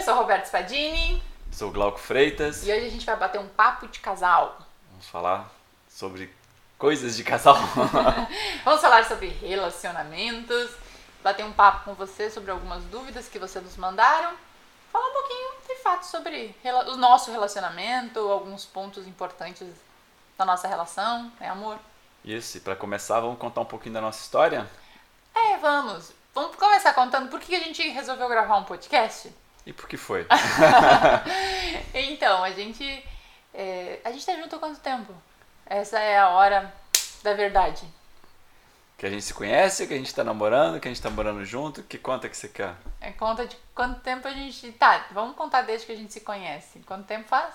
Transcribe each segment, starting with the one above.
eu sou Roberto Spadini. Sou Glauco Freitas. E hoje a gente vai bater um papo de casal. Vamos falar sobre coisas de casal. Vamos falar sobre relacionamentos, bater um papo com você sobre algumas dúvidas que você nos mandaram. Falar um pouquinho, de fato, sobre o nosso relacionamento, alguns pontos importantes da nossa relação, né, amor? Isso, e para começar, vamos contar um pouquinho da nossa história? É, vamos. Vamos começar contando por que a gente resolveu gravar um podcast? E por que foi? então, a gente. É, a gente tá junto há quanto tempo? Essa é a hora da verdade. Que a gente se conhece, que a gente tá namorando, que a gente tá morando junto. Que conta que você quer? É conta de quanto tempo a gente. Tá, vamos contar desde que a gente se conhece. Quanto tempo faz?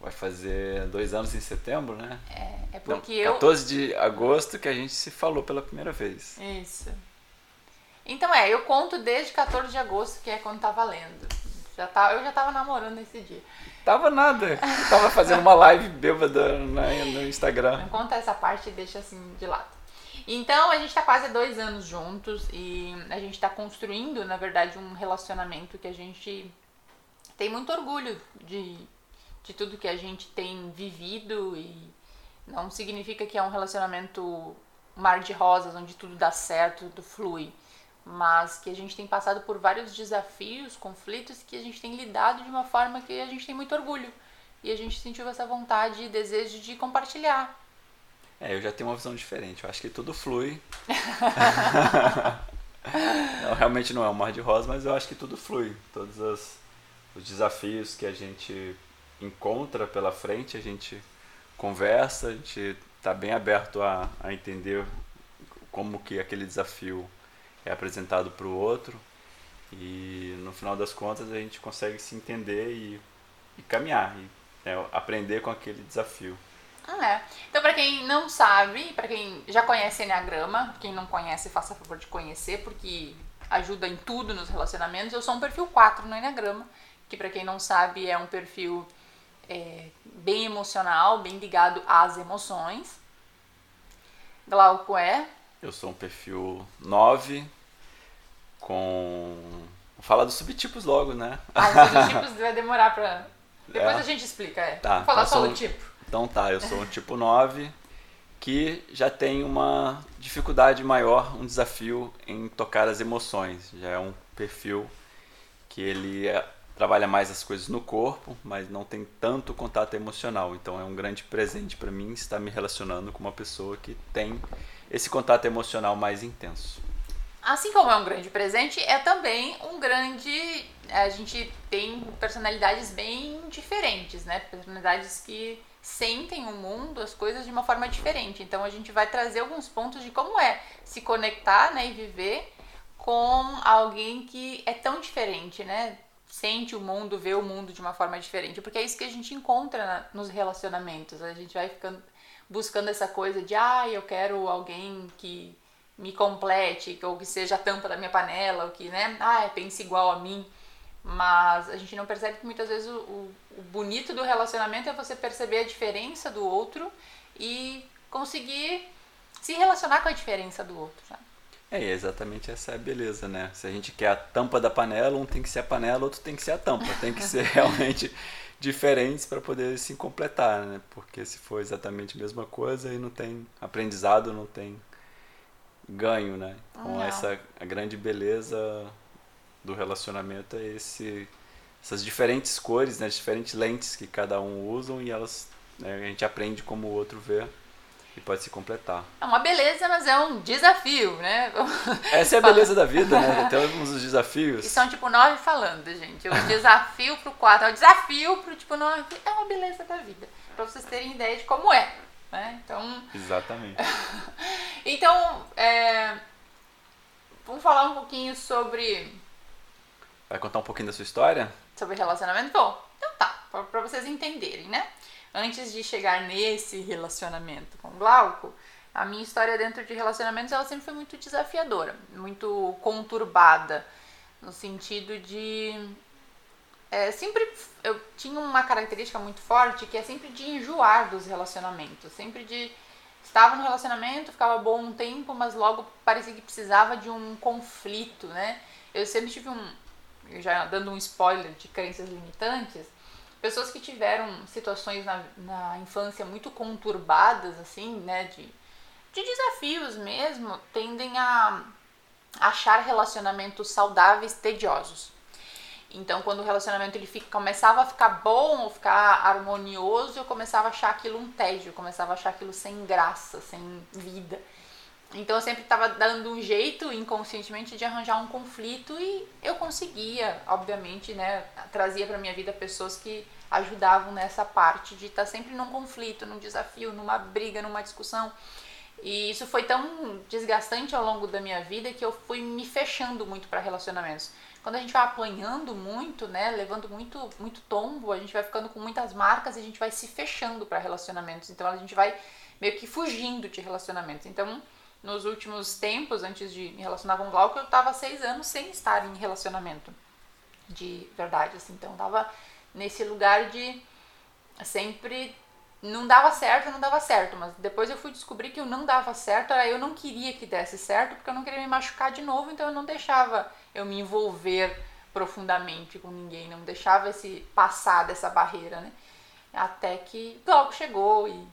Vai fazer dois anos em setembro, né? É, é porque Não, eu. 14 de agosto que a gente se falou pela primeira vez. Isso. Então é, eu conto desde 14 de agosto, que é quando tá valendo. Já tá, eu já tava namorando nesse dia. Tava nada. tava fazendo uma live bêbada no Instagram. Não conta essa parte e deixa assim de lado. Então a gente tá quase dois anos juntos e a gente tá construindo, na verdade, um relacionamento que a gente tem muito orgulho de, de tudo que a gente tem vivido e não significa que é um relacionamento mar de rosas, onde tudo dá certo, tudo flui mas que a gente tem passado por vários desafios, conflitos que a gente tem lidado de uma forma que a gente tem muito orgulho. E a gente sentiu essa vontade e desejo de compartilhar. É, eu já tenho uma visão diferente. Eu acho que tudo flui. não, realmente não é um mar de rosa, mas eu acho que tudo flui. Todos os, os desafios que a gente encontra pela frente, a gente conversa, a gente está bem aberto a, a entender como que aquele desafio é apresentado para o outro e no final das contas a gente consegue se entender e, e caminhar e é, aprender com aquele desafio. Ah, é. Então, para quem não sabe, para quem já conhece Enneagrama, quem não conhece, faça favor de conhecer, porque ajuda em tudo nos relacionamentos. Eu sou um perfil 4 no Enneagrama, que para quem não sabe é um perfil é, bem emocional, bem ligado às emoções. Glauco é? Eu sou um perfil 9, com. Vou falar dos subtipos logo, né? Ah, os subtipos vai demorar pra. Depois é. a gente explica, é. Tá, Vou falar então só do tipo. Então tá, eu sou um tipo 9 que já tem uma dificuldade maior, um desafio em tocar as emoções. Já é um perfil que ele é, trabalha mais as coisas no corpo, mas não tem tanto contato emocional. Então é um grande presente para mim estar me relacionando com uma pessoa que tem esse contato emocional mais intenso assim como é um grande presente, é também um grande. A gente tem personalidades bem diferentes, né? Personalidades que sentem o mundo, as coisas de uma forma diferente. Então a gente vai trazer alguns pontos de como é se conectar né, e viver com alguém que é tão diferente, né? Sente o mundo, vê o mundo de uma forma diferente. Porque é isso que a gente encontra nos relacionamentos. A gente vai ficando buscando essa coisa de, ah, eu quero alguém que me complete, ou que seja a tampa da minha panela, ou que, né, ah, pense igual a mim. Mas a gente não percebe que muitas vezes o, o, o bonito do relacionamento é você perceber a diferença do outro e conseguir se relacionar com a diferença do outro. Sabe? É, exatamente essa é a beleza, né? Se a gente quer a tampa da panela, um tem que ser a panela, outro tem que ser a tampa. Tem que ser realmente diferentes para poder se completar, né? Porque se for exatamente a mesma coisa, aí não tem aprendizado, não tem ganho, né? Com essa a grande beleza do relacionamento é esse essas diferentes cores, né, as diferentes lentes que cada um usam e elas né, a gente aprende como o outro vê e pode se completar. É uma beleza, mas é um desafio, né? Essa é a beleza da vida, né? Temos os desafios. E são tipo nove falando, gente. O desafio pro quatro, é o desafio pro tipo nove, é uma beleza da vida. Pra vocês terem ideia de como é. Né? Então, Exatamente. então, é, vamos falar um pouquinho sobre. Vai contar um pouquinho da sua história? Sobre relacionamento? Bom, então tá, para vocês entenderem, né? Antes de chegar nesse relacionamento com Glauco, a minha história dentro de relacionamentos ela sempre foi muito desafiadora, muito conturbada, no sentido de é, sempre eu tinha uma característica muito forte que é sempre de enjoar dos relacionamentos, sempre de estava no relacionamento, ficava bom um tempo, mas logo parecia que precisava de um conflito, né? Eu sempre tive um já dando um spoiler de crenças limitantes, pessoas que tiveram situações na, na infância muito conturbadas, assim, né, de, de desafios mesmo, tendem a achar relacionamentos saudáveis tediosos. Então, quando o relacionamento ele fica, começava a ficar bom ou ficar harmonioso, eu começava a achar aquilo um tédio, eu começava a achar aquilo sem graça, sem vida. Então, eu sempre estava dando um jeito, inconscientemente, de arranjar um conflito e eu conseguia, obviamente, né, trazia para minha vida pessoas que ajudavam nessa parte de estar tá sempre num conflito, num desafio, numa briga, numa discussão. E isso foi tão desgastante ao longo da minha vida que eu fui me fechando muito para relacionamentos quando a gente vai apanhando muito, né, levando muito, muito tombo, a gente vai ficando com muitas marcas e a gente vai se fechando para relacionamentos. Então a gente vai meio que fugindo de relacionamentos. Então, nos últimos tempos, antes de me relacionar com o Glauco, eu estava seis anos sem estar em relacionamento de verdade, assim. Então, tava nesse lugar de sempre não dava certo, não dava certo, mas depois eu fui descobrir que eu não dava certo, era eu não queria que desse certo, porque eu não queria me machucar de novo, então eu não deixava eu me envolver profundamente com ninguém, não deixava esse passar dessa barreira, né? Até que logo chegou e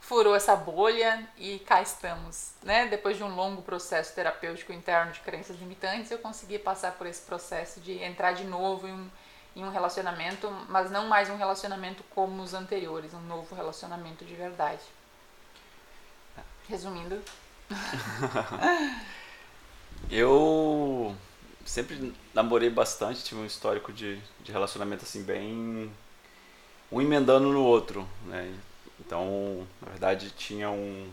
furou essa bolha e cá estamos, né? Depois de um longo processo terapêutico interno de crenças limitantes, eu consegui passar por esse processo de entrar de novo em um em um relacionamento, mas não mais um relacionamento como os anteriores, um novo relacionamento de verdade. Resumindo. eu sempre namorei bastante, tive um histórico de, de relacionamento assim bem um emendando no outro, né? Então, na verdade, tinha um,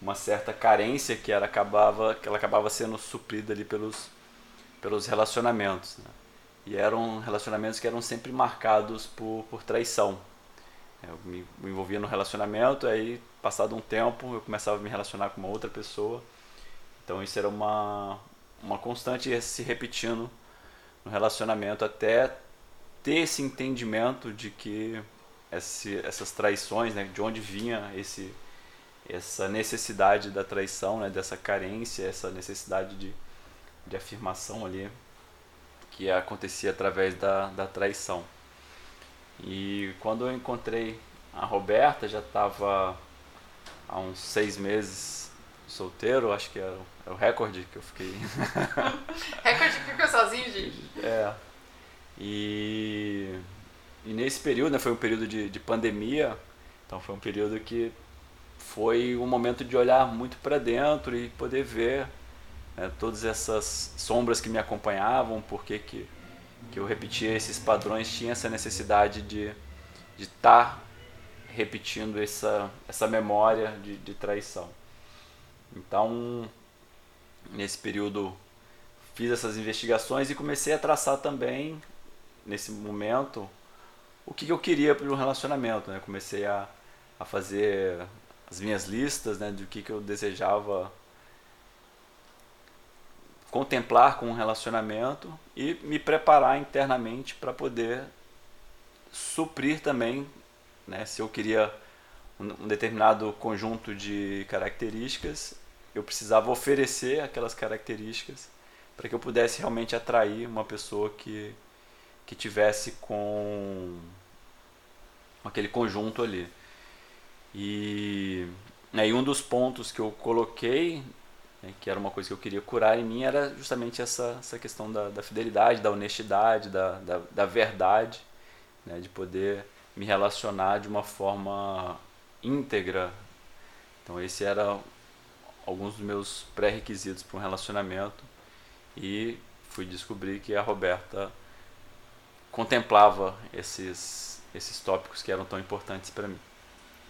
uma certa carência que ela acabava que ela acabava sendo suprida ali pelos pelos relacionamentos, né? E eram relacionamentos que eram sempre marcados por, por traição. Eu me, envolvia no relacionamento, aí passado um tempo eu começava a me relacionar com uma outra pessoa. Então isso era uma, uma constante se repetindo no relacionamento até ter esse entendimento de que esse, essas traições, né, de onde vinha esse, essa necessidade da traição, né, dessa carência, essa necessidade de, de afirmação ali que acontecia através da, da traição. E quando eu encontrei a Roberta, já estava há uns seis meses solteiro, acho que era, o recorde que eu fiquei. recorde que ficou sozinho, gente. É. E, e nesse período, né, foi um período de, de pandemia, então foi um período que foi um momento de olhar muito para dentro e poder ver né, todas essas sombras que me acompanhavam, porque que, que eu repetia esses padrões, tinha essa necessidade de estar tá repetindo essa, essa memória de, de traição. Então, nesse período, fiz essas investigações e comecei a traçar também, nesse momento, o que eu queria para um relacionamento. Né? Comecei a, a fazer as minhas listas né, de o que, que eu desejava contemplar com um relacionamento e me preparar internamente para poder suprir também, né, se eu queria um determinado conjunto de características, eu precisava oferecer aquelas características para que eu pudesse realmente atrair uma pessoa que, que tivesse com aquele conjunto ali. E, e um dos pontos que eu coloquei né, que era uma coisa que eu queria curar em mim, era justamente essa, essa questão da, da fidelidade, da honestidade, da, da, da verdade, né, de poder me relacionar de uma forma íntegra. Então, esse era alguns dos meus pré-requisitos para um relacionamento e fui descobrir que a Roberta contemplava esses, esses tópicos que eram tão importantes para mim.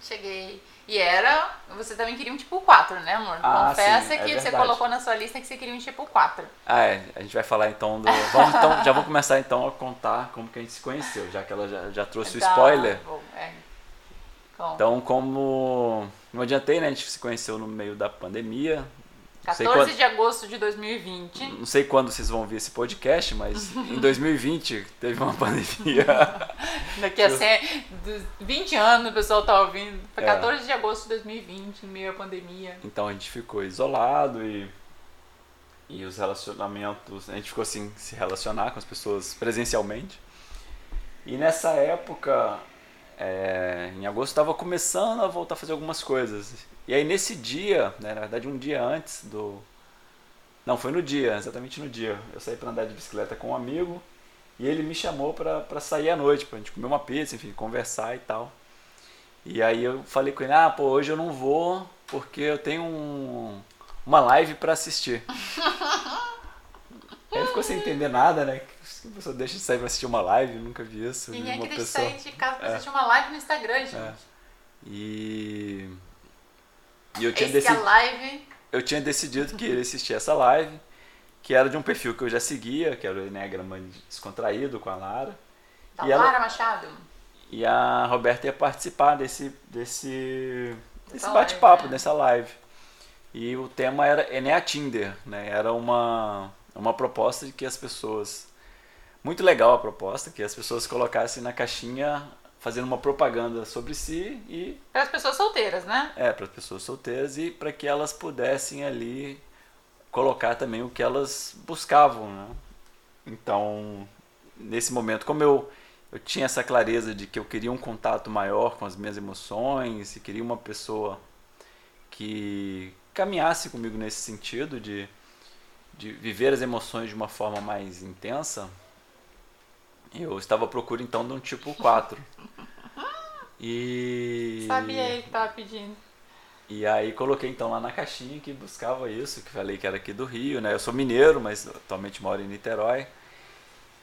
Cheguei. E era. Você também queria um tipo 4, né, amor? Ah, Confessa sim, é que verdade. você colocou na sua lista que você queria um tipo 4. Ah, é. A gente vai falar então do. Vamos então, já vou começar então a contar como que a gente se conheceu, já que ela já, já trouxe tá, o spoiler. Bom, é. Então, como. Não adiantei, né? A gente se conheceu no meio da pandemia. 14 quando, de agosto de 2020. Não sei quando vocês vão ver esse podcast, mas em 2020 teve uma pandemia. Daqui a 100, 20 anos o pessoal tá ouvindo. Foi 14 é. de agosto de 2020, em meio à pandemia. Então a gente ficou isolado e e os relacionamentos, a gente ficou assim, se relacionar com as pessoas presencialmente. E nessa época, é, em agosto, estava começando a voltar a fazer algumas coisas. E aí nesse dia, né, na verdade um dia antes do... Não, foi no dia, exatamente no dia. Eu saí para andar de bicicleta com um amigo e ele me chamou para sair à noite, para a gente comer uma pizza, enfim, conversar e tal. E aí eu falei com ele, ah, pô, hoje eu não vou porque eu tenho um, uma live para assistir. ele ficou sem entender nada, né? A pessoa deixa de sair pra assistir uma live, nunca vi isso. Quem é que deixa de sair de casa pra é. assistir uma live no Instagram, gente? É. E... e eu tinha decidido... live... Eu tinha decidido que ele assistir essa live, que era de um perfil que eu já seguia, que era o Enneagrama Descontraído com a Lara. Da e Lara ela... Machado? E a Roberta ia participar desse, desse, desse bate-papo, né? dessa live. E o tema era Enea Tinder, né? Era uma, uma proposta de que as pessoas muito legal a proposta, que as pessoas colocassem na caixinha fazendo uma propaganda sobre si e para as pessoas solteiras, né? É, para as pessoas solteiras e para que elas pudessem ali colocar também o que elas buscavam, né? Então, nesse momento, como eu eu tinha essa clareza de que eu queria um contato maior com as minhas emoções e queria uma pessoa que caminhasse comigo nesse sentido de, de viver as emoções de uma forma mais intensa, eu estava à procura então de um tipo 4. E. Sabia ele que estava pedindo. E aí coloquei então lá na caixinha que buscava isso, que falei que era aqui do Rio, né? Eu sou mineiro, mas atualmente moro em Niterói.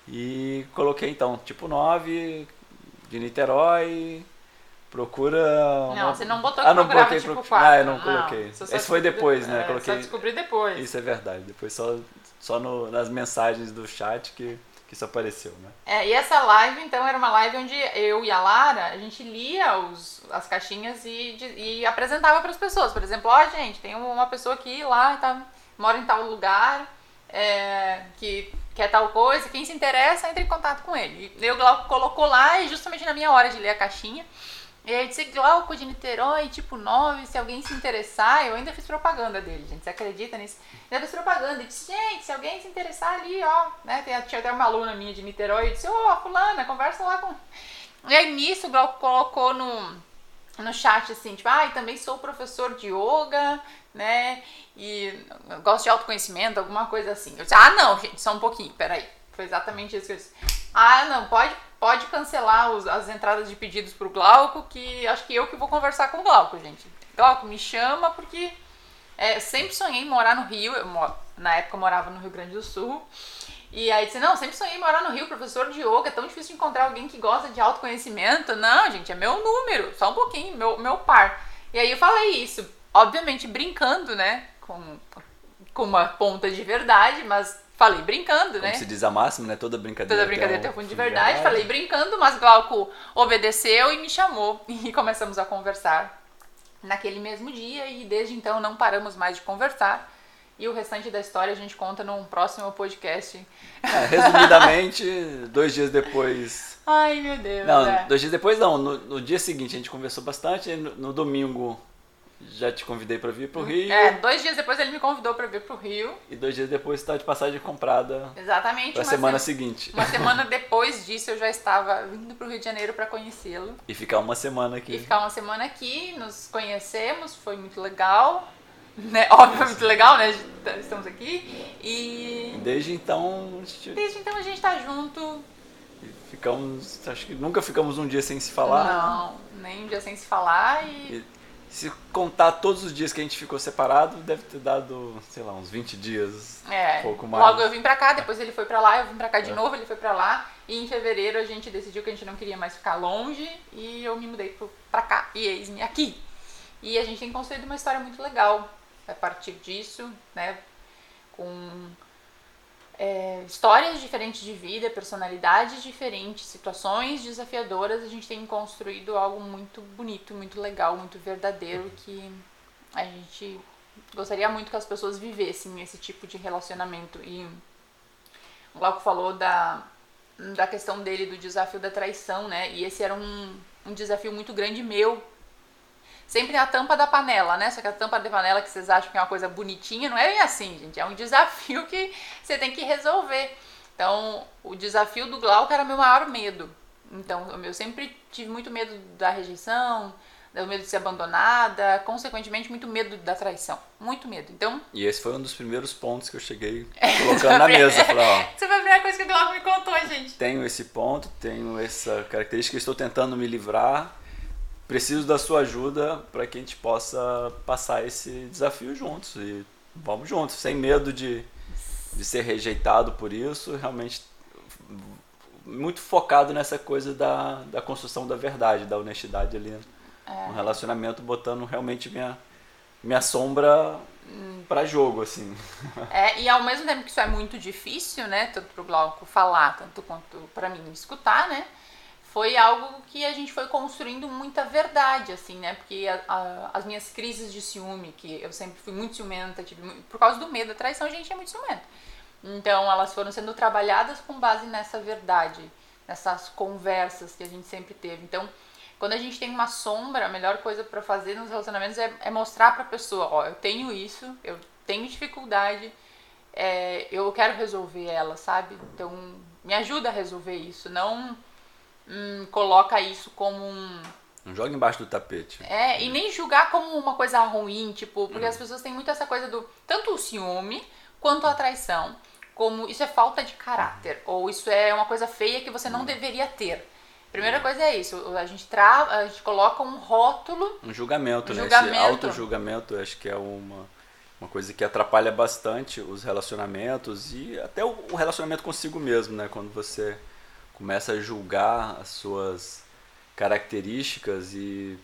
E coloquei então tipo 9 de Niterói. Procura. Uma... Não, você não botou ah, não coloquei tipo pro... 4. Ah, eu não, não coloquei. Esse foi depois, né? É, coloquei... Só descobri depois. Isso é verdade. Depois só, só no, nas mensagens do chat que que isso apareceu, né? É, e essa live, então, era uma live onde eu e a Lara, a gente lia os, as caixinhas e, de, e apresentava para as pessoas. Por exemplo, ó, oh, gente, tem uma pessoa aqui lá, tá, mora em tal lugar, é, que quer tal coisa, quem se interessa, entre em contato com ele. E eu colocou lá e justamente na minha hora de ler a caixinha, e aí disse Glauco de Niterói, tipo 9, se alguém se interessar, eu ainda fiz propaganda dele, gente. Você acredita nisso? Ainda fiz propaganda. E disse, gente, se alguém se interessar ali, ó, né? Tinha até uma aluna minha de Niterói, e disse, ô, oh, fulana, conversa lá com. E aí nisso o Glauco colocou no, no chat assim, tipo, ah, e também sou professor de yoga, né? E gosto de autoconhecimento, alguma coisa assim. Eu disse, ah, não, gente, só um pouquinho, peraí. Foi exatamente isso que eu disse. Ah, não, pode pode cancelar os, as entradas de pedidos pro Glauco, que acho que eu que vou conversar com o Glauco, gente. Glauco, me chama porque é, sempre sonhei em morar no Rio. Eu, na época eu morava no Rio Grande do Sul. E aí disse, não, sempre sonhei em morar no Rio, professor de yoga, é tão difícil de encontrar alguém que gosta de autoconhecimento. Não, gente, é meu número, só um pouquinho, meu, meu par. E aí eu falei isso, obviamente brincando, né, com, com uma ponta de verdade, mas Falei brincando, Como né? se diz a máxima, né? Toda brincadeira. Toda brincadeira tem um fundo de verdade. verdade. Falei brincando, mas Glauco obedeceu e me chamou. E começamos a conversar naquele mesmo dia. E desde então não paramos mais de conversar. E o restante da história a gente conta num próximo podcast. É, resumidamente, dois dias depois. Ai, meu Deus. Não, é. dois dias depois não. No, no, dia seguinte a gente conversou bastante. No, no domingo já te convidei para vir pro Rio. É, dois dias depois ele me convidou para vir pro Rio. E dois dias depois você tá de passagem comprada. Exatamente. Pra semana se... seguinte. Uma semana depois disso eu já estava vindo pro Rio de Janeiro para conhecê-lo. E ficar uma semana aqui. E ficar uma semana aqui, nos conhecemos, foi muito legal. Né? Óbvio, foi muito legal, né? Estamos aqui. E. Desde então. Gente... Desde então a gente tá junto. ficamos. Acho que nunca ficamos um dia sem se falar. Não, nem um dia sem se falar e... e se contar todos os dias que a gente ficou separado, deve ter dado, sei lá, uns 20 dias. É. Um pouco mais. Logo eu vim pra cá, depois ele foi pra lá, eu vim pra cá de é. novo, ele foi pra lá. E em fevereiro a gente decidiu que a gente não queria mais ficar longe e eu me mudei pra cá e eis-me aqui. E a gente tem construído uma história muito legal a partir disso, né? Com é, histórias diferentes de vida, personalidades diferentes, situações desafiadoras, a gente tem construído algo muito bonito, muito legal, muito verdadeiro que a gente gostaria muito que as pessoas vivessem esse tipo de relacionamento. E o Glauco falou da, da questão dele, do desafio da traição, né? E esse era um, um desafio muito grande meu sempre a tampa da panela, né? Só que a tampa da panela que vocês acham que é uma coisa bonitinha, não é assim, gente. É um desafio que você tem que resolver. Então, o desafio do Glauco era meu maior medo. Então, eu sempre tive muito medo da rejeição, o medo de ser abandonada, consequentemente muito medo da traição, muito medo. Então, e esse foi um dos primeiros pontos que eu cheguei colocando na mesa, falei, ó, Essa foi a primeira coisa que o Glauco me contou, gente. Tenho esse ponto, tenho essa característica, estou tentando me livrar. Preciso da sua ajuda para que a gente possa passar esse desafio juntos e vamos juntos, sem medo de, de ser rejeitado por isso, realmente muito focado nessa coisa da, da construção da verdade, da honestidade ali é. no relacionamento, botando realmente minha, minha sombra hum. para jogo, assim. É, e ao mesmo tempo que isso é muito difícil, né, tanto pro Glauco falar, tanto quanto para mim escutar, né, foi algo que a gente foi construindo muita verdade, assim, né, porque a, a, as minhas crises de ciúme, que eu sempre fui muito ciumenta, tive, por causa do medo da traição, a gente é muito ciumenta. Então, elas foram sendo trabalhadas com base nessa verdade, nessas conversas que a gente sempre teve. Então, quando a gente tem uma sombra, a melhor coisa para fazer nos relacionamentos é, é mostrar para a pessoa: ó, eu tenho isso, eu tenho dificuldade, é, eu quero resolver ela, sabe? Então, me ajuda a resolver isso. Não hum, coloca isso como um. Não joga embaixo do tapete. É, e nem julgar como uma coisa ruim, tipo, porque hum. as pessoas têm muito essa coisa do. Tanto o ciúme quanto a traição como isso é falta de caráter ou isso é uma coisa feia que você não hum. deveria ter. Primeira hum. coisa é isso, a gente tra a gente coloca um rótulo, um julgamento, um né? Julgamento. Esse auto-julgamento, acho que é uma uma coisa que atrapalha bastante os relacionamentos e até o relacionamento consigo mesmo, né? Quando você começa a julgar as suas características e,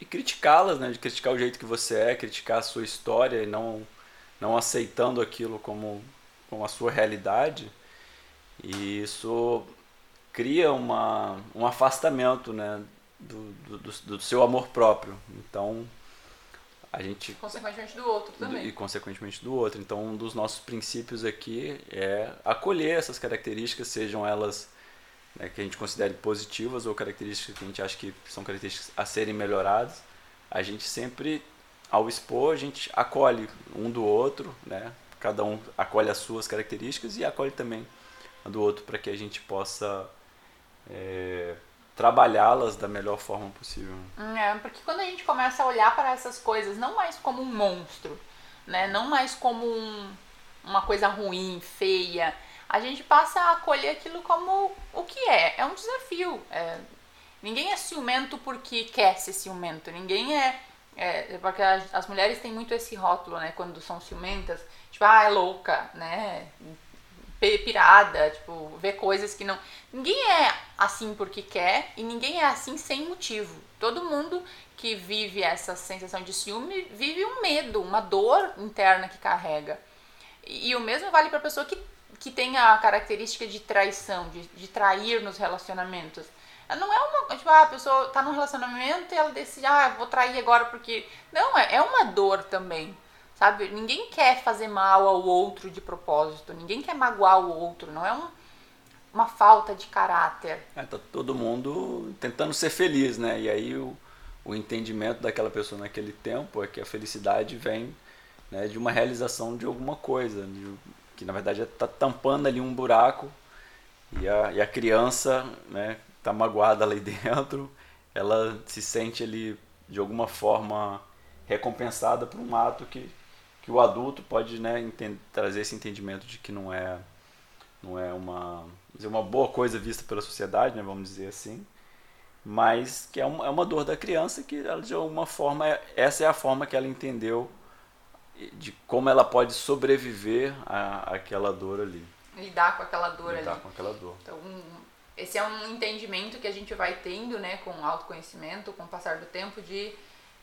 e criticá-las, né? De criticar o jeito que você é, criticar a sua história e não não aceitando aquilo como com a sua realidade e isso cria uma, um afastamento né, do, do, do seu amor próprio. Então, a gente. Consequentemente do outro também. E consequentemente do outro. Então, um dos nossos princípios aqui é acolher essas características, sejam elas né, que a gente considere positivas ou características que a gente acha que são características a serem melhoradas. A gente sempre, ao expor, a gente acolhe um do outro, né? cada um acolhe as suas características e acolhe também a do outro para que a gente possa é, trabalhá-las da melhor forma possível. É, porque quando a gente começa a olhar para essas coisas não mais como um monstro, né, não mais como um, uma coisa ruim, feia, a gente passa a acolher aquilo como o que é, é um desafio. É, ninguém é ciumento porque quer ser ciumento, ninguém é, é porque as, mulheres têm muito esse rótulo, né, quando são ciumentas, tipo, ah, é louca, né? Pirada, tipo, ver coisas que não. Ninguém é assim porque quer e ninguém é assim sem motivo. Todo mundo que vive essa sensação de ciúme vive um medo, uma dor interna que carrega. E o mesmo vale para a pessoa que, que tem a característica de traição, de, de trair nos relacionamentos. Não é uma. Tipo, ah, a pessoa tá num relacionamento e ela decide, ah, vou trair agora porque. Não, é, é uma dor também. Sabe? Ninguém quer fazer mal ao outro de propósito, ninguém quer magoar o outro, não é um, uma falta de caráter. É, tá todo mundo tentando ser feliz, né? E aí o, o entendimento daquela pessoa naquele tempo é que a felicidade vem né, de uma realização de alguma coisa, de, que na verdade está tampando ali um buraco e a, e a criança né, está magoada ali dentro, ela se sente ali de alguma forma recompensada por um ato que que o adulto pode né, entender, trazer esse entendimento de que não é não é uma dizer, uma boa coisa vista pela sociedade, né, vamos dizer assim, mas que é uma, é uma dor da criança que ela, de alguma forma é, essa é a forma que ela entendeu de como ela pode sobreviver a, aquela dor ali. Lidar com aquela dor Lidar ali. com aquela dor. Então, esse é um entendimento que a gente vai tendo, né, com o autoconhecimento, com o passar do tempo, de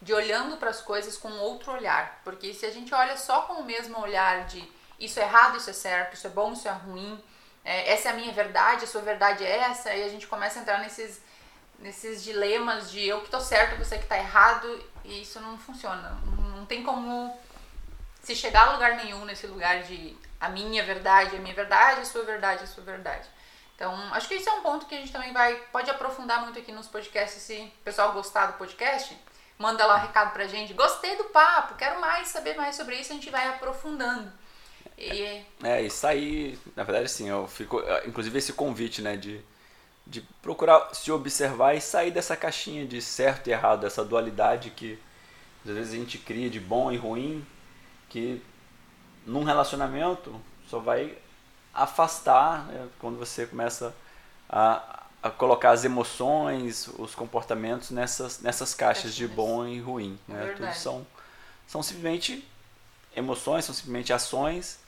de olhando para as coisas com outro olhar. Porque se a gente olha só com o mesmo olhar de isso é errado, isso é certo, isso é bom, isso é ruim, é, essa é a minha verdade, a sua verdade é essa, e a gente começa a entrar nesses, nesses dilemas de eu que estou certo, você que está errado, e isso não funciona. Não tem como se chegar a lugar nenhum nesse lugar de a minha verdade, a minha verdade, a sua verdade, a sua verdade. Então, acho que esse é um ponto que a gente também vai pode aprofundar muito aqui nos podcasts se o pessoal gostar do podcast manda lá um recado pra gente. Gostei do papo, quero mais saber mais sobre isso, a gente vai aprofundando. E... É, e sair, na verdade, assim, eu fico, inclusive esse convite, né, de, de procurar se observar e sair dessa caixinha de certo e errado, dessa dualidade que às vezes a gente cria de bom e ruim, que num relacionamento só vai afastar né, quando você começa a, a colocar as emoções, os comportamentos nessas, nessas caixas de bom e ruim. Né? É Tudo são, são simplesmente emoções, são simplesmente ações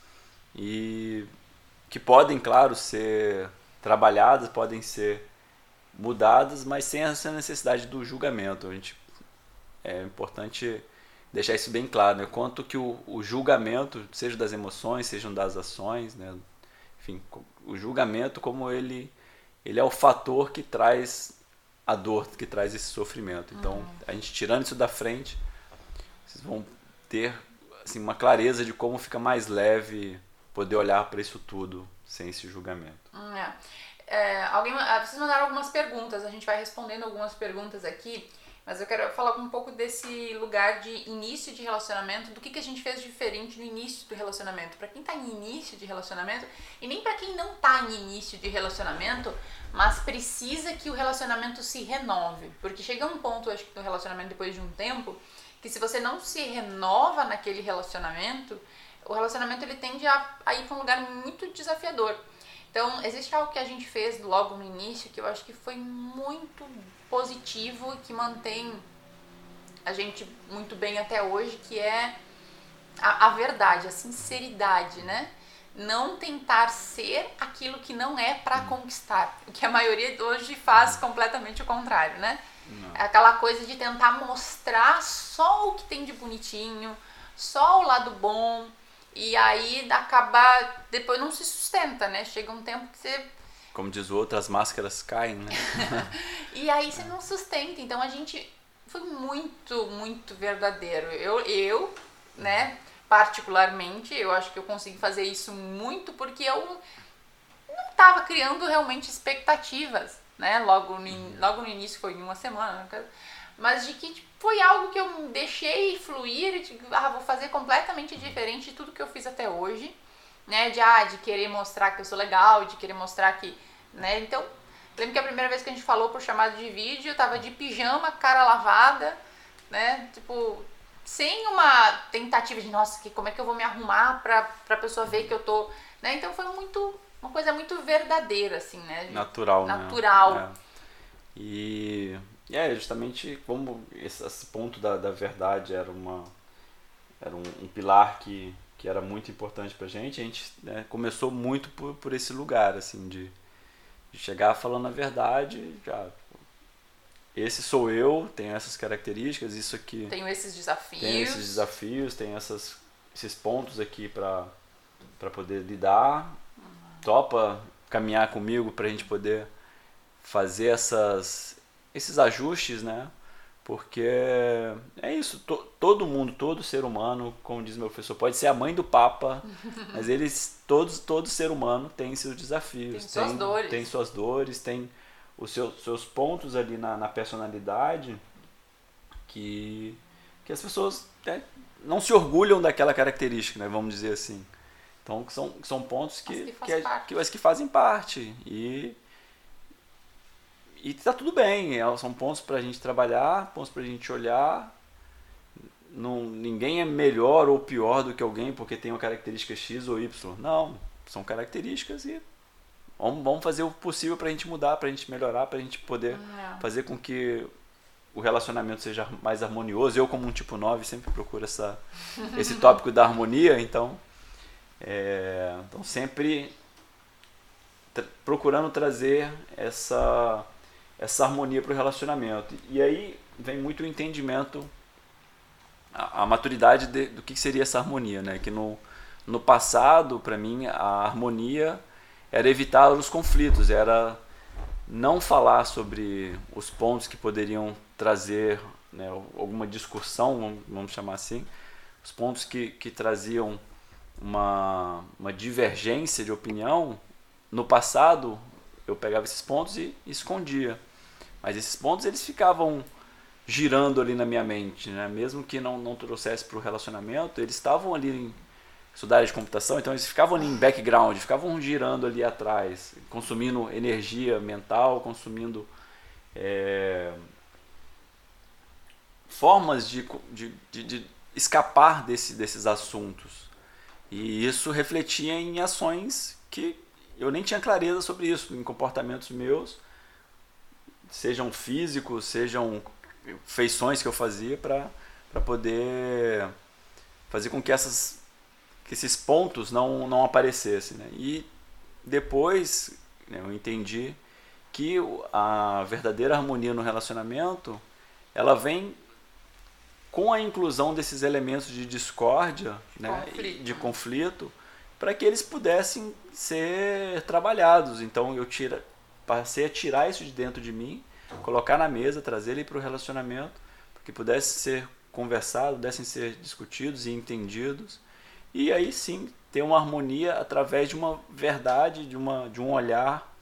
e que podem, claro, ser trabalhadas, podem ser mudadas, mas sem essa necessidade do julgamento. A gente é importante deixar isso bem claro, né? Quanto que o, o julgamento, seja das emoções, sejam das ações, né? Enfim, o julgamento como ele ele é o fator que traz a dor, que traz esse sofrimento. Então, uhum. a gente tirando isso da frente, vocês vão ter assim, uma clareza de como fica mais leve poder olhar para isso tudo sem esse julgamento. Hum, é. É, alguém, ah, vocês mandaram algumas perguntas, a gente vai respondendo algumas perguntas aqui, mas eu quero falar um pouco desse lugar de início de relacionamento, do que, que a gente fez diferente no início do relacionamento. Para quem está em início de relacionamento, e nem para quem não está em início de relacionamento, mas precisa que o relacionamento se renove. Porque chega um ponto, acho que no relacionamento, depois de um tempo, que se você não se renova naquele relacionamento, o relacionamento ele tende a, a ir para um lugar muito desafiador. Então, existe algo que a gente fez logo no início que eu acho que foi muito positivo e que mantém a gente muito bem até hoje, que é a, a verdade, a sinceridade, né? Não tentar ser aquilo que não é para conquistar. O que a maioria hoje faz completamente o contrário, né? Não. Aquela coisa de tentar mostrar só o que tem de bonitinho, só o lado bom, e aí acaba. Depois não se sustenta, né? Chega um tempo que você. Como diz o outro, as máscaras caem, né? e aí você não sustenta. Então a gente foi muito, muito verdadeiro. Eu, eu, né, particularmente, eu acho que eu consegui fazer isso muito porque eu não estava criando realmente expectativas, né? Logo no, logo no início foi em uma semana, mas de que tipo, foi algo que eu deixei fluir e de, ah, vou fazer completamente diferente de tudo que eu fiz até hoje, né? De, ah, de querer mostrar que eu sou legal, de querer mostrar que, né? Então, lembro que a primeira vez que a gente falou por chamado de vídeo, eu tava de pijama, cara lavada, né? Tipo, sem uma tentativa de, nossa, que, como é que eu vou me arrumar pra, pra pessoa ver que eu tô, né? Então foi muito, uma coisa muito verdadeira, assim, né? Natural, Natural. Né? É. E é justamente como esse, esse ponto da, da verdade era, uma, era um, um, pilar que, que era muito importante pra gente, a gente né, começou muito por, por esse lugar, assim, de, de chegar falando a verdade, já esse sou eu, tenho essas características, isso aqui. Tenho esses desafios. Tenho esses desafios, tenho essas, esses pontos aqui para poder lidar. Uhum. Topa caminhar comigo para a gente poder fazer essas, esses ajustes, né? Porque é isso, to, todo mundo, todo ser humano, como diz meu professor, pode ser a mãe do Papa, mas eles, todos, todo ser humano tem seus desafios. Tem suas dores. Tem suas dores, tem os seus, seus pontos ali na, na personalidade que, que as pessoas né, não se orgulham daquela característica, né, vamos dizer assim. Então, são, são pontos que, que, que, que, que fazem parte. E e tá tudo bem, é, são pontos para a gente trabalhar, pontos para a gente olhar. Não, ninguém é melhor ou pior do que alguém porque tem uma característica X ou Y. Não, são características e vamos, vamos fazer o possível para a gente mudar, para a gente melhorar, para a gente poder é. fazer com que o relacionamento seja mais harmonioso. Eu, como um tipo 9, sempre procuro essa, esse tópico da harmonia, então, é, então sempre procurando trazer essa essa harmonia para o relacionamento. E aí vem muito o entendimento, a, a maturidade de, do que seria essa harmonia, né? Que no, no passado, para mim, a harmonia era evitar os conflitos, era não falar sobre os pontos que poderiam trazer né, alguma discussão, vamos chamar assim, os pontos que, que traziam uma, uma divergência de opinião, no passado eu pegava esses pontos e escondia. Mas esses pontos eles ficavam girando ali na minha mente, né? Mesmo que não, não trouxesse para o relacionamento, eles estavam ali em estudar de computação, então eles ficavam ali em background, ficavam girando ali atrás, consumindo energia mental, consumindo é, formas de, de, de, de escapar desse, desses assuntos. E isso refletia em ações que eu nem tinha clareza sobre isso, em comportamentos meus, sejam físicos, sejam feições que eu fazia para poder fazer com que, essas, que esses pontos não, não aparecessem. Né? E depois né, eu entendi que a verdadeira harmonia no relacionamento ela vem com a inclusão desses elementos de discórdia, né, conflito. de conflito, para que eles pudessem ser trabalhados. Então eu tira, passei a tirar isso de dentro de mim colocar na mesa, trazer ele para o relacionamento, para que pudesse ser conversado, pudessem ser discutidos e entendidos. E aí sim ter uma harmonia através de uma verdade, de, uma, de um olhar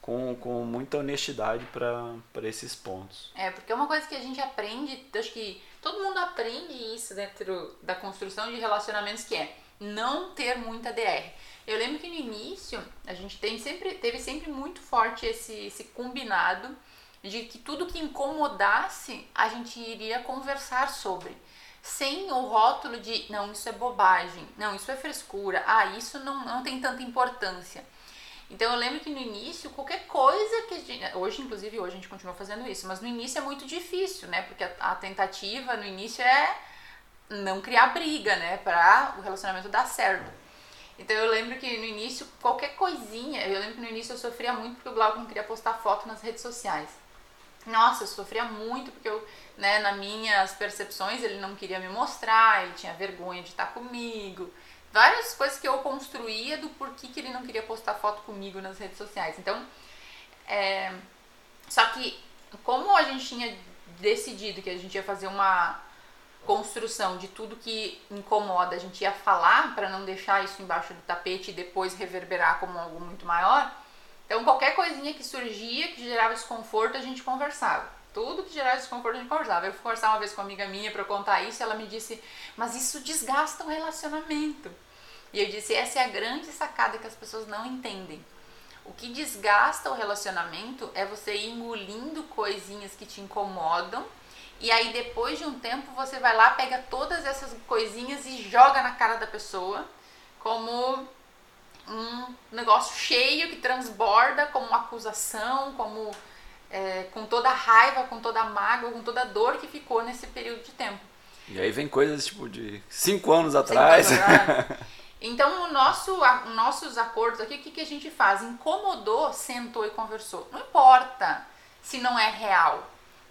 com, com muita honestidade para esses pontos. É, porque é uma coisa que a gente aprende, acho que todo mundo aprende isso dentro da construção de relacionamentos, que é não ter muita DR. Eu lembro que no início a gente tem sempre, teve sempre muito forte esse, esse combinado de que tudo que incomodasse a gente iria conversar sobre. Sem o rótulo de não, isso é bobagem, não, isso é frescura, ah, isso não, não tem tanta importância. Então eu lembro que no início, qualquer coisa que gente, hoje, inclusive hoje a gente continua fazendo isso, mas no início é muito difícil, né? Porque a, a tentativa no início é não criar briga, né? Para o relacionamento dar certo. Então eu lembro que no início, qualquer coisinha, eu lembro que no início eu sofria muito porque o Glauco não queria postar foto nas redes sociais. Nossa, eu sofria muito porque eu, né, nas minhas percepções ele não queria me mostrar, ele tinha vergonha de estar comigo. Várias coisas que eu construía do porquê que ele não queria postar foto comigo nas redes sociais. Então, é, só que como a gente tinha decidido que a gente ia fazer uma construção de tudo que incomoda, a gente ia falar para não deixar isso embaixo do tapete e depois reverberar como algo muito maior então, qualquer coisinha que surgia, que gerava desconforto, a gente conversava. Tudo que gerava desconforto, a gente conversava. Eu fui conversar uma vez com uma amiga minha para contar isso, e ela me disse: Mas isso desgasta o relacionamento. E eu disse: Essa é a grande sacada que as pessoas não entendem. O que desgasta o relacionamento é você ir engolindo coisinhas que te incomodam, e aí depois de um tempo você vai lá, pega todas essas coisinhas e joga na cara da pessoa, como um negócio cheio que transborda como uma acusação, como é, com toda a raiva, com toda a mágoa, com toda a dor que ficou nesse período de tempo. E aí vem coisas tipo de cinco anos atrás. Cinco anos atrás. então, o nosso, a, nossos acordos aqui, o que, que a gente faz? Incomodou, sentou e conversou. Não importa se não é real,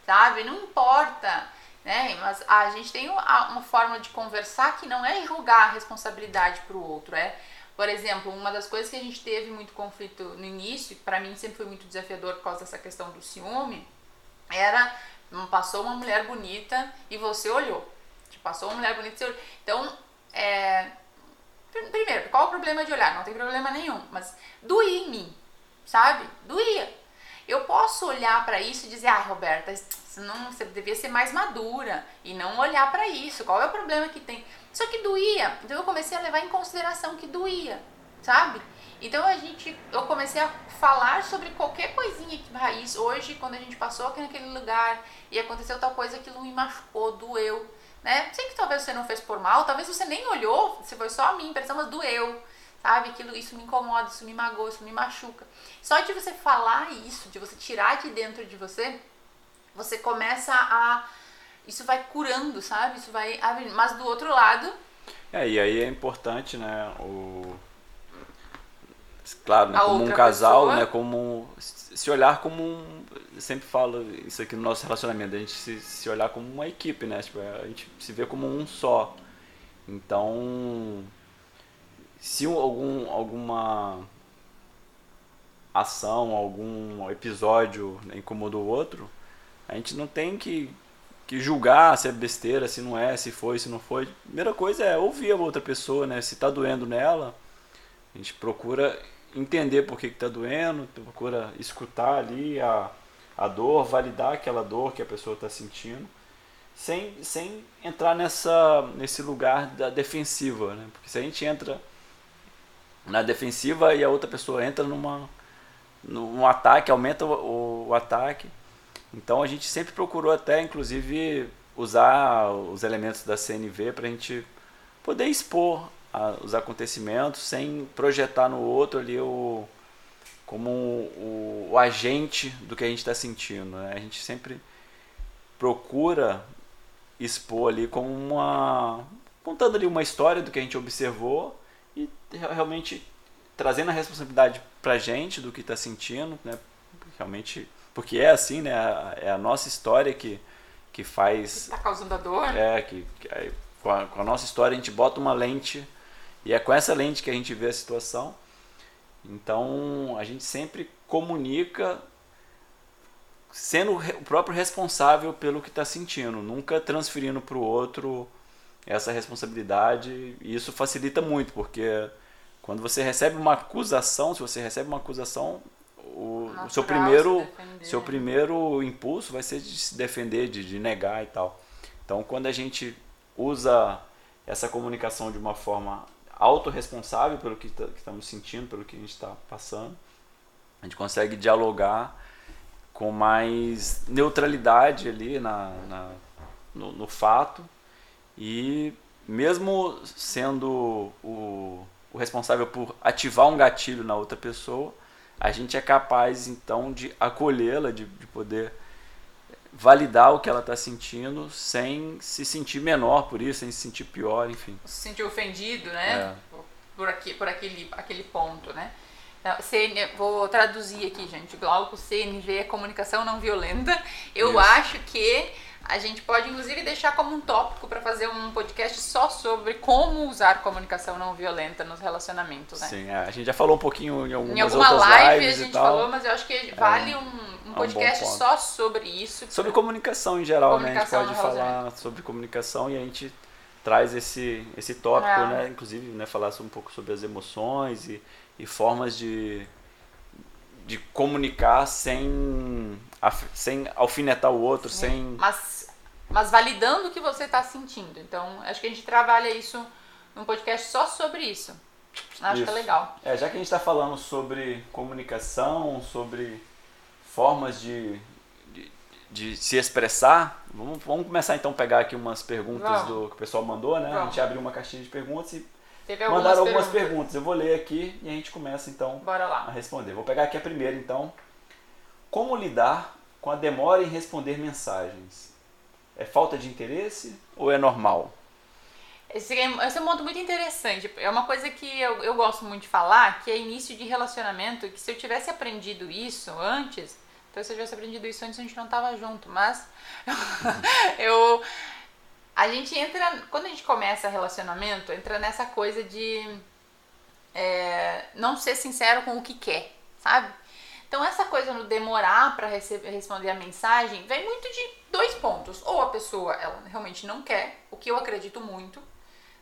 sabe? Não importa. Né? Mas a gente tem uma, forma de conversar que não é julgar a responsabilidade para o outro, é por exemplo, uma das coisas que a gente teve muito conflito no início, para mim sempre foi muito desafiador por causa dessa questão do ciúme, era passou uma mulher bonita e você olhou. Passou uma mulher bonita e você olhou. Então, é, primeiro, qual o problema de olhar? Não tem problema nenhum, mas doía em mim, sabe? Doía. Eu posso olhar para isso e dizer, ah, Roberta, não, você devia ser mais madura e não olhar para isso. Qual é o problema que tem? Só que doía. Então eu comecei a levar em consideração que doía, sabe? Então a gente, eu comecei a falar sobre qualquer coisinha que raiz. Hoje, quando a gente passou aqui naquele lugar e aconteceu tal coisa, aquilo me machucou, doeu, né? Sei que talvez você não fez por mal, talvez você nem olhou, se foi só a minha impressão, mas doeu, sabe? Aquilo, isso me incomoda, isso me magoa, isso me machuca. Só de você falar isso, de você tirar de dentro de você, você começa a isso vai curando, sabe? Isso vai abrindo. Mas do outro lado. É, e aí é importante, né? O. Claro, né, como um casal, pessoa. né? Como se olhar como um. Eu sempre falo isso aqui no nosso relacionamento, a gente se, se olhar como uma equipe, né? Tipo, a gente se vê como um só. Então, se algum, alguma ação, algum episódio incomodou o outro, a gente não tem que que julgar se é besteira, se não é, se foi, se não foi. Primeira coisa é ouvir a outra pessoa, né? Se está doendo nela, a gente procura entender por que está doendo, procura escutar ali a, a dor, validar aquela dor que a pessoa está sentindo, sem, sem entrar nessa, nesse lugar da defensiva. Né? Porque se a gente entra na defensiva e a outra pessoa entra numa, num ataque, aumenta o, o ataque. Então a gente sempre procurou até, inclusive, usar os elementos da CNV para a gente poder expor a, os acontecimentos sem projetar no outro ali o, como o, o agente do que a gente está sentindo. Né? A gente sempre procura expor ali como uma contando ali uma história do que a gente observou e realmente trazendo a responsabilidade para a gente do que está sentindo, né? Realmente, porque é assim, né? É a nossa história que que faz. Está causando a dor. É que, que com, a, com a nossa história a gente bota uma lente e é com essa lente que a gente vê a situação. Então a gente sempre comunica sendo o próprio responsável pelo que está sentindo, nunca transferindo para o outro essa responsabilidade. E isso facilita muito, porque quando você recebe uma acusação, se você recebe uma acusação, o, seu primeiro seu primeiro impulso vai ser de se defender, de, de negar e tal. Então, quando a gente usa essa comunicação de uma forma autorresponsável pelo que, tá, que estamos sentindo, pelo que a gente está passando, a gente consegue dialogar com mais neutralidade ali na, na no, no, fato e mesmo sendo o, o responsável por ativar um gatilho na outra pessoa, a gente é capaz então de acolhê-la, de, de poder validar o que ela está sentindo sem se sentir menor por isso, sem se sentir pior, enfim. Se sentir ofendido, né? É. Por, aqui, por aquele, aquele ponto, né? CN, vou traduzir aqui, gente. Glauco CNV é comunicação não violenta. Eu Isso. acho que a gente pode, inclusive, deixar como um tópico para fazer um podcast só sobre como usar comunicação não violenta nos relacionamentos, né? Sim, é, a gente já falou um pouquinho em algumas Em alguma live a gente falou, mas eu acho que vale é, um, um podcast é um só sobre isso. Sobre comunicação em geral, comunicação né? A gente pode falar sobre comunicação e a gente traz esse, esse tópico, é. né? Inclusive, né, falar um pouco sobre as emoções e e formas de, de comunicar sem, sem alfinetar o outro, Sim. sem. Mas, mas validando o que você está sentindo. Então, acho que a gente trabalha isso num podcast só sobre isso. Acho isso. que é legal. É, já que a gente está falando sobre comunicação, sobre formas de, de, de, se expressar, vamos, vamos começar então a pegar aqui umas perguntas do que o pessoal mandou, né? Vamos. A gente abriu uma caixinha de perguntas e Teve algumas Mandaram algumas perguntas. perguntas. Eu vou ler aqui e a gente começa então a responder. Vou pegar aqui a primeira então. Como lidar com a demora em responder mensagens? É falta de interesse ou é normal? Esse, é, esse é um ponto muito interessante. É uma coisa que eu, eu gosto muito de falar, que é início de relacionamento, que se eu tivesse aprendido isso antes, então se eu tivesse aprendido isso antes a gente não tava junto, mas eu a gente entra, quando a gente começa relacionamento, entra nessa coisa de é, não ser sincero com o que quer, sabe? Então essa coisa no demorar para responder a mensagem vem muito de dois pontos. Ou a pessoa ela realmente não quer, o que eu acredito muito,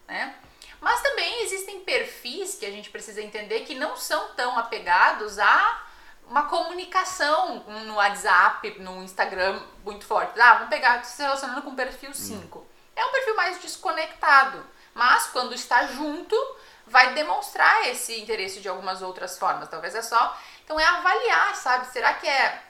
né? Mas também existem perfis que a gente precisa entender que não são tão apegados a uma comunicação no WhatsApp, no Instagram muito forte. Ah, vamos pegar se relacionando com o perfil 5. É um perfil mais desconectado. Mas quando está junto, vai demonstrar esse interesse de algumas outras formas. Talvez é só. Então é avaliar, sabe? Será que é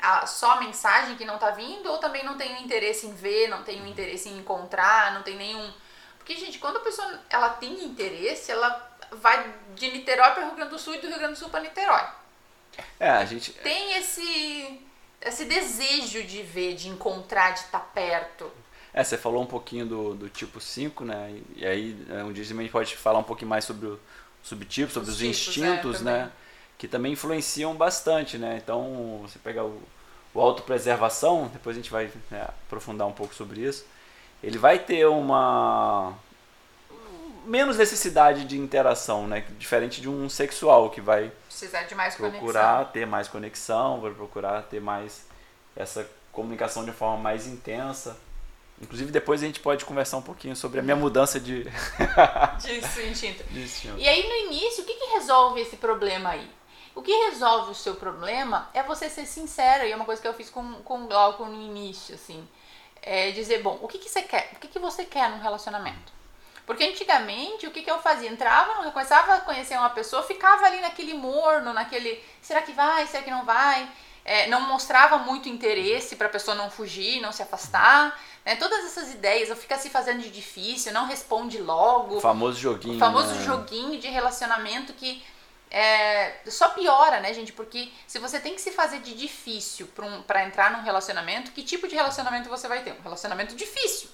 a, só a mensagem que não está vindo ou também não tem interesse em ver, não tem interesse em encontrar, não tem nenhum. Porque, gente, quando a pessoa ela tem interesse, ela vai de Niterói para Rio Grande do Sul e do Rio Grande do Sul para Niterói. É, a gente. Tem esse, esse desejo de ver, de encontrar, de estar tá perto. É, você falou um pouquinho do, do tipo 5, né? E aí é, um dia a gente pode falar um pouquinho mais sobre o subtipo, sobre os, os tipos, instintos, é, né? Que também influenciam bastante, né? Então, você pega o, o autopreservação, depois a gente vai né, aprofundar um pouco sobre isso. Ele vai ter uma menos necessidade de interação, né? Diferente de um sexual que vai precisar de mais procurar conexão. ter mais conexão, vai procurar ter mais essa comunicação de forma mais intensa. Inclusive, depois a gente pode conversar um pouquinho sobre a minha mudança de. de instinto. de instinto. E aí, no início, o que, que resolve esse problema aí? O que resolve o seu problema é você ser sincera, e é uma coisa que eu fiz com, com o Glauco no início, assim. É dizer, bom, o que, que você quer? O que, que você quer num relacionamento? Porque antigamente, o que, que eu fazia? Entrava, começava a conhecer uma pessoa, ficava ali naquele morno, naquele, será que vai, será que não vai? É, não mostrava muito interesse para a pessoa não fugir, não se afastar. Né? Todas essas ideias, eu fica se fazendo de difícil, não responde logo. O famoso joguinho. O famoso né? joguinho de relacionamento que é, só piora, né, gente? Porque se você tem que se fazer de difícil para um, entrar num relacionamento, que tipo de relacionamento você vai ter? Um relacionamento difícil,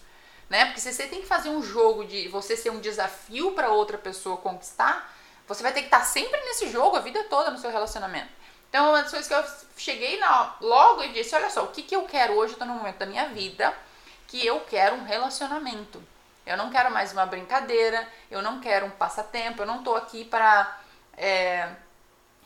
né? Porque se você tem que fazer um jogo de você ser um desafio para outra pessoa conquistar, você vai ter que estar tá sempre nesse jogo a vida toda no seu relacionamento. Então, uma das coisas que eu cheguei na, logo e disse: olha só, o que, que eu quero hoje? Eu tô num momento da minha vida que eu quero um relacionamento. Eu não quero mais uma brincadeira, eu não quero um passatempo, eu não tô aqui para é,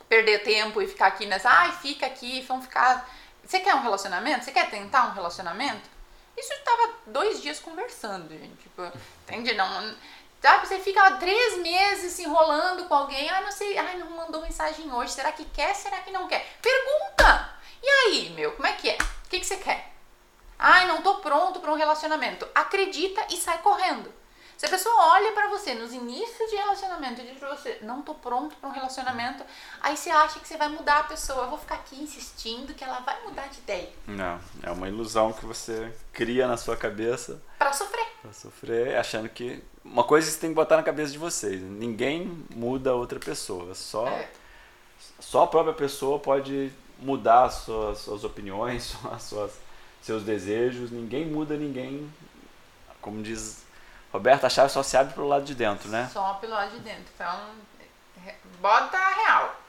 perder tempo e ficar aqui nessa, ai, fica aqui, vamos ficar. Você quer um relacionamento? Você quer tentar um relacionamento? Isso tava dois dias conversando, gente. Tipo, entende? Não. Sabe, você fica três meses se enrolando com alguém, ai, não sei, ai, não mandou mensagem hoje, será que quer, será que não quer? Pergunta! E aí, meu, como é que é? O que, que você quer? Ai, não tô pronto para um relacionamento. Acredita e sai correndo. Se a pessoa olha para você nos inícios de relacionamento e diz pra você, não tô pronto para um relacionamento, aí você acha que você vai mudar a pessoa. Eu vou ficar aqui insistindo que ela vai mudar de ideia. Não, é uma ilusão que você cria na sua cabeça. Para sofrer. Para sofrer, achando que. Uma coisa você tem que botar na cabeça de vocês: ninguém muda outra pessoa. Só, é. só a própria pessoa pode mudar as suas, suas opiniões, as suas, seus desejos. Ninguém muda ninguém. Como diz Roberto, a chave só se abre pelo lado de dentro, né? Só pelo lado de dentro. Então, bota a real.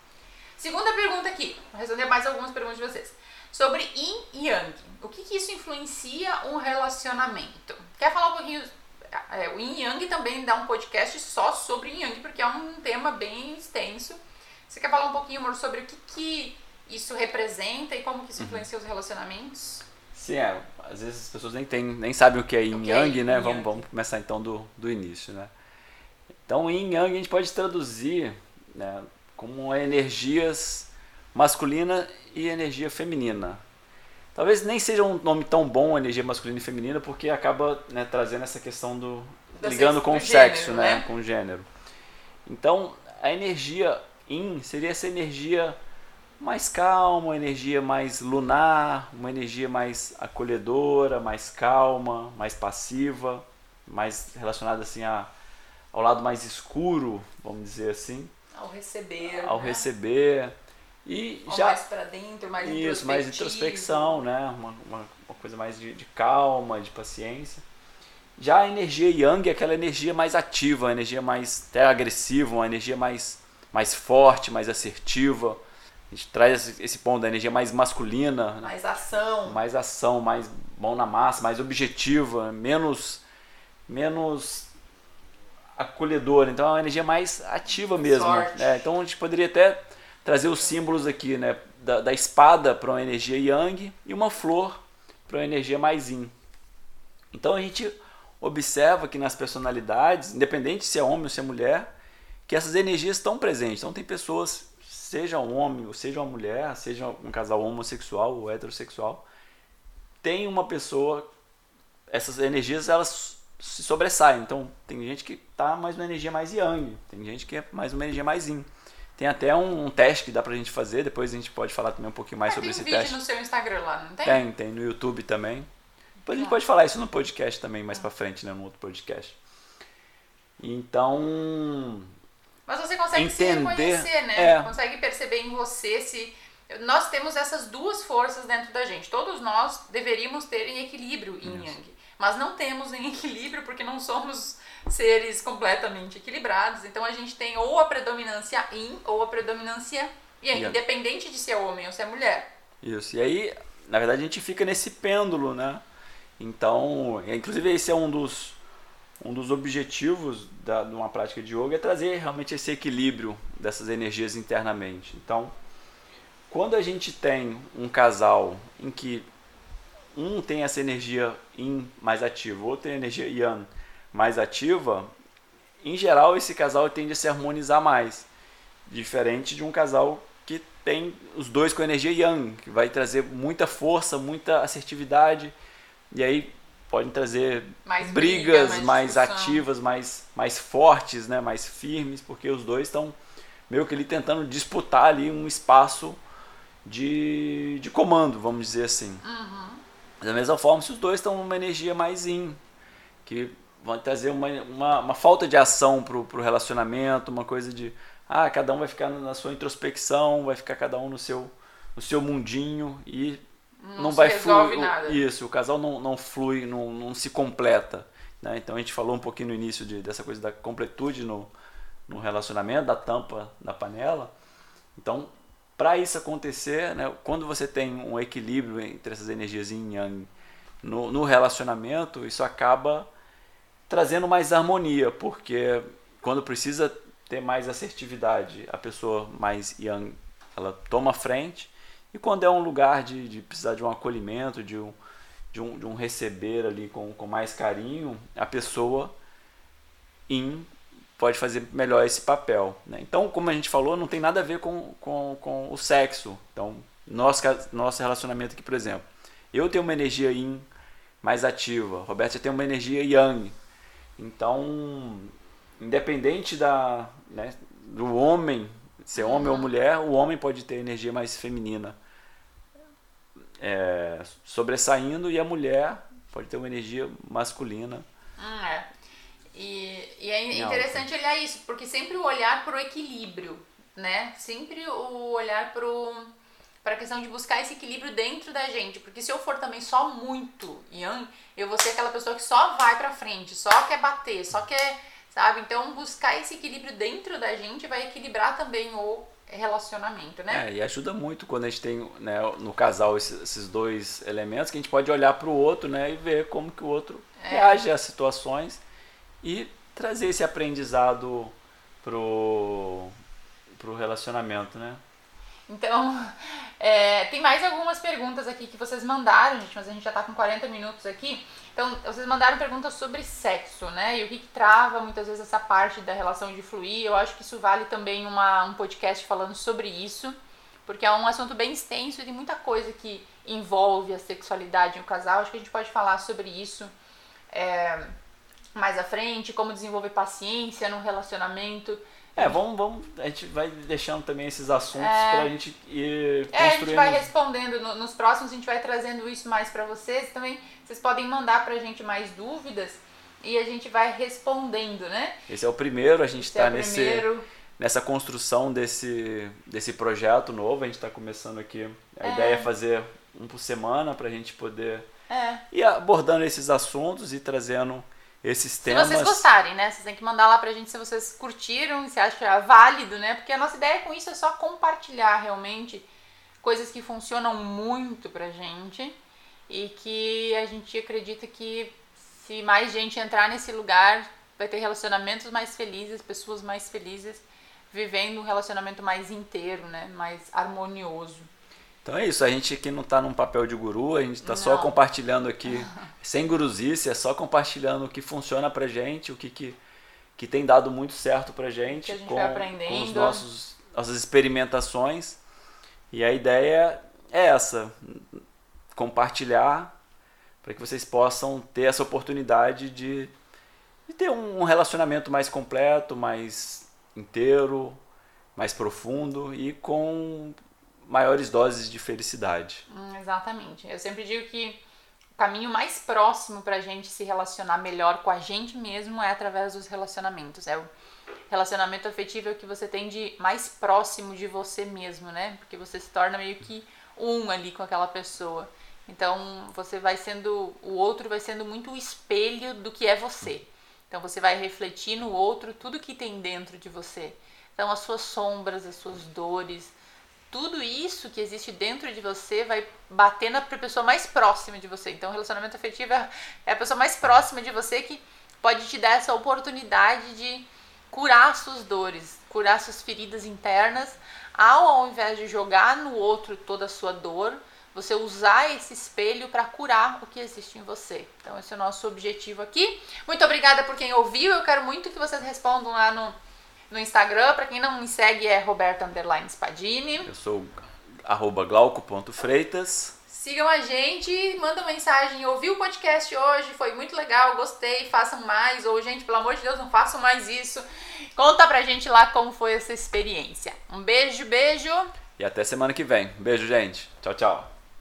Segunda pergunta aqui. Vou responder mais algumas perguntas de vocês. Sobre Yin e Yang. O que, que isso influencia um relacionamento? Quer falar um pouquinho? É, o Yin e Yang também dá um podcast só sobre Yin Yang, porque é um tema bem extenso. Você quer falar um pouquinho, amor, sobre o que, que isso representa e como que isso uhum. influencia uhum. os relacionamentos? Sim, é. Às vezes as pessoas nem, tem, nem sabem o que é yin okay, yang, né? Yin vamos, vamos começar então do, do início, né? Então, yin yang a gente pode traduzir né, como energias masculina e energia feminina. Talvez nem seja um nome tão bom, energia masculina e feminina, porque acaba né, trazendo essa questão do. ligando com o sexo, gênero, né? né? Com o gênero. Então, a energia yin seria essa energia mais calma, uma energia mais lunar, uma energia mais acolhedora, mais calma, mais passiva, mais relacionada assim a, ao lado mais escuro, vamos dizer assim. Ao receber. Ao né? receber. E Ou já mais para dentro, mais Isso, mais introspecção, né? Uma, uma, uma coisa mais de, de, calma, de paciência. Já a energia yang é aquela energia mais ativa, a energia mais até agressiva, uma energia mais, mais forte, mais assertiva a gente traz esse ponto da energia mais masculina. Né? Mais ação. Mais ação, mais mão na massa, mais objetiva, menos, menos acolhedora. Então é uma energia mais ativa mesmo. Né? Então a gente poderia até trazer os símbolos aqui, né? Da, da espada para uma energia yang e uma flor para uma energia mais yin. Então a gente observa que nas personalidades, independente se é homem ou se é mulher, que essas energias estão presentes. Então tem pessoas seja um homem ou seja uma mulher, seja um casal homossexual ou heterossexual, tem uma pessoa, essas energias elas se sobressaem. Então tem gente que tá mais uma energia mais yang, tem gente que é mais uma energia mais yin. Tem até um, um, teste que dá pra gente fazer, depois a gente pode falar também um pouquinho mais é, sobre esse teste. Tem vídeo no seu Instagram lá, não tem? Tem, tem no YouTube também. Depois a gente pode falar isso no podcast também, mais pra frente, né, no outro podcast. Então, mas você consegue Entender, se reconhecer, né? É. Consegue perceber em você se. Nós temos essas duas forças dentro da gente. Todos nós deveríamos ter em equilíbrio em Yang. Mas não temos em equilíbrio porque não somos seres completamente equilibrados. Então a gente tem ou a predominância Yin ou a predominância Yang, yeah. independente de ser homem ou ser mulher. Isso. E aí, na verdade, a gente fica nesse pêndulo, né? Então, inclusive esse é um dos um dos objetivos da, de uma prática de yoga é trazer realmente esse equilíbrio dessas energias internamente. Então, quando a gente tem um casal em que um tem essa energia yin mais ativa, outro tem a energia yang mais ativa, em geral esse casal tende a se harmonizar mais, diferente de um casal que tem os dois com energia yang, que vai trazer muita força, muita assertividade, e aí podem trazer Mais brigas briga, mais mais ativas, mais, mais fortes, né, mais firmes, porque os dois estão meio que ali tentando disputar ali um espaço de, de comando, vamos dizer assim. Da mesma forma, se os dois estão numa energia mais in, que vão trazer uma, uma, uma falta de ação pro, pro relacionamento, uma coisa de ah, cada um vai ficar na sua introspecção, vai ficar cada um no seu, no seu mundinho e Não não, vai fluir. nada. Isso, o casal não, não flui, não, não se completa. Né? Então a gente falou um pouquinho no início de, dessa coisa da completude no, no relacionamento, da tampa da panela. Então, para isso acontecer, né, quando você tem um equilíbrio entre essas energias yin yang no, no relacionamento, isso acaba trazendo mais harmonia, porque quando precisa ter mais assertividade, a pessoa mais yang, ela toma frente, e quando é um lugar de, de precisar de um acolhimento, de um, de um, de um receber ali com, com mais carinho, a pessoa yin pode fazer melhor esse papel. Né? Então, como a gente falou, não tem nada a ver com, com, com o sexo. Então, nosso, nosso relacionamento aqui, por exemplo, eu tenho uma energia yin mais ativa, Roberta tem uma energia yang. Então, independente da, né, do homem, ser homem ou mulher, o homem pode ter energia mais feminina é, sobressaindo e a mulher pode ter uma energia masculina. Hum, é. E, e é interessante olhar isso, porque sempre o olhar para o equilíbrio, né? Sempre o olhar para a questão de buscar esse equilíbrio dentro da gente. Porque se eu for também só muito yang, eu vou ser aquela pessoa que só vai pra frente, só quer bater, só quer, sabe? Então buscar esse equilíbrio dentro da gente vai equilibrar também o relacionamento, né? É, e ajuda muito quando a gente tem né, no casal esses, esses dois elementos que a gente pode olhar para o outro né, e ver como que o outro É. reage às situações e trazer esse aprendizado pro, pro relacionamento, né? Então, é, tem mais algumas perguntas aqui que vocês mandaram, gente, mas a gente já tá com 40 minutos aqui. Então, vocês mandaram perguntas sobre sexo, né? E o que, que trava muitas vezes essa parte da relação de fluir. Eu acho que isso vale também uma, um podcast falando sobre isso, porque é um assunto bem extenso e tem muita coisa que envolve a sexualidade um casal. Acho que a gente pode falar sobre isso é, mais à frente, como desenvolver paciência no relacionamento. É, vamos, vamos, a gente vai deixando também esses assuntos É. para a gente ir É, a gente construindo. vai respondendo no- nos próximos, a gente vai trazendo isso mais pra vocês. Também vocês podem mandar pra gente mais dúvidas e a gente vai respondendo, né? Esse é o primeiro, a gente Esse é está o nesse, primeiro. nessa construção desse, desse projeto novo. A gente está começando aqui. A É. ideia é fazer um por semana para a gente poder É. ir abordando esses assuntos e trazendo esses Se temas. vocês gostarem, né? Vocês têm que mandar lá pra gente se vocês curtiram, se acha válido, né? Porque a nossa ideia com isso é só compartilhar realmente coisas que funcionam muito pra gente e que a gente acredita que se mais gente entrar nesse lugar, vai ter relacionamentos mais felizes, pessoas mais felizes, vivendo um relacionamento mais inteiro, né? Mais harmonioso. Então é isso, a gente aqui não está num papel de guru, a gente está só compartilhando aqui, sem guruzice, é só compartilhando o que funciona pra gente, o que, que, que tem dado muito certo pra gente, gente com, com os aprendendo. nossos, nossas experimentações. E a ideia é essa, compartilhar para que vocês possam ter essa oportunidade de, de ter um relacionamento mais completo, mais inteiro, mais profundo e com maiores doses de felicidade. Hum, exatamente. Eu sempre digo que o caminho mais próximo pra gente se relacionar melhor com a gente mesmo é através dos relacionamentos. É o relacionamento afetivo é o que você tem de mais próximo de você mesmo, né? Porque você se torna meio que um ali com aquela pessoa. Então você vai sendo. O outro vai sendo muito o espelho do que é você. Então você vai refletir no outro tudo que tem dentro de você. Então as suas sombras, as suas dores, tudo isso que existe dentro de você vai bater na pessoa mais próxima de você. Então, o relacionamento afetivo é é a pessoa mais próxima de você que pode te dar essa oportunidade de curar suas dores, curar suas feridas internas, ao, ao invés de jogar no outro toda a sua dor, você usar esse espelho para curar o que existe em você. Então, esse é o nosso objetivo aqui. Muito obrigada por quem ouviu. Eu quero muito que vocês respondam lá no no Instagram. Para quem não me segue é Roberto Underline Spadini. Eu sou arroba glauco.freitas. Sigam a gente, mandam mensagem, ouvi o podcast hoje, foi muito legal, gostei, façam mais, ou gente, pelo amor de Deus, não façam mais isso. Conta pra gente lá como foi essa experiência. Um beijo, beijo. E até semana que vem. Beijo, gente. Tchau, tchau.